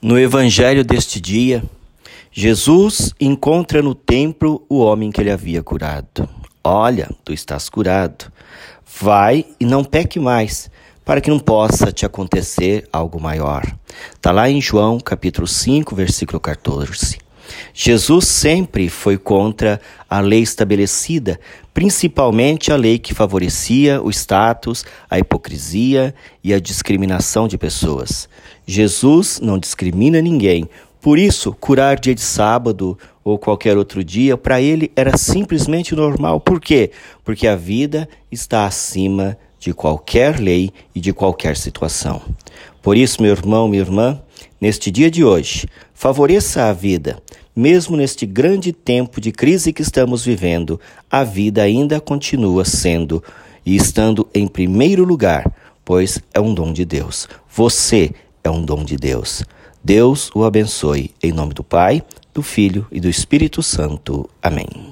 No evangelho deste dia, Jesus encontra no templo o homem que ele havia curado. Olha, tu estás curado. Vai e não peque mais, para que não possa te acontecer algo maior. Está lá em João capítulo 5, versículo 14. Jesus sempre foi contra a lei estabelecida, principalmente a lei que favorecia o status, a hipocrisia e a discriminação de pessoas. Jesus não discrimina ninguém. Por isso, curar dia de sábado ou qualquer outro dia, para ele era simplesmente normal. Por quê? Porque a vida está acima de qualquer lei e de qualquer situação. Por isso, meu irmão, minha irmã, neste dia de hoje, favoreça a vida, mesmo neste grande tempo de crise que estamos vivendo, a vida ainda continua sendo e estando em primeiro lugar, pois é um dom de Deus. Você é um dom de Deus. Deus o abençoe. Em nome do Pai, do Filho e do Espírito Santo. Amém.